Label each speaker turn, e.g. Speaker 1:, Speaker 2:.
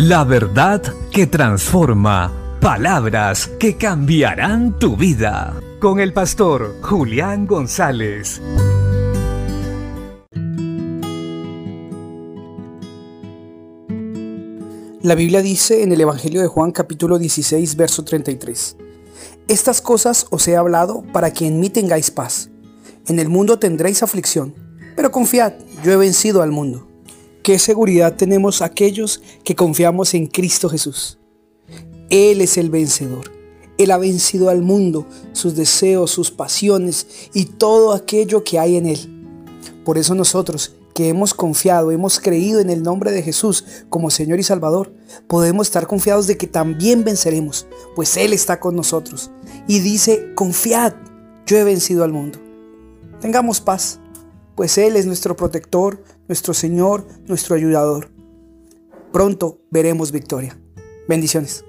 Speaker 1: La verdad que transforma. Palabras que cambiarán tu vida. Con el pastor Julián González.
Speaker 2: La Biblia dice en el Evangelio de Juan capítulo 16, verso 33. Estas cosas os he hablado para que en mí tengáis paz. En el mundo tendréis aflicción, pero confiad, yo he vencido al mundo. ¿Qué seguridad tenemos aquellos que confiamos en Cristo Jesús? Él es el vencedor. Él ha vencido al mundo, sus deseos, sus pasiones y todo aquello que hay en Él. Por eso nosotros que hemos confiado, hemos creído en el nombre de Jesús como Señor y Salvador, podemos estar confiados de que también venceremos, pues Él está con nosotros. Y dice, confiad, yo he vencido al mundo. Tengamos paz, pues Él es nuestro protector, nuestro Señor, nuestro ayudador. Pronto veremos victoria. Bendiciones.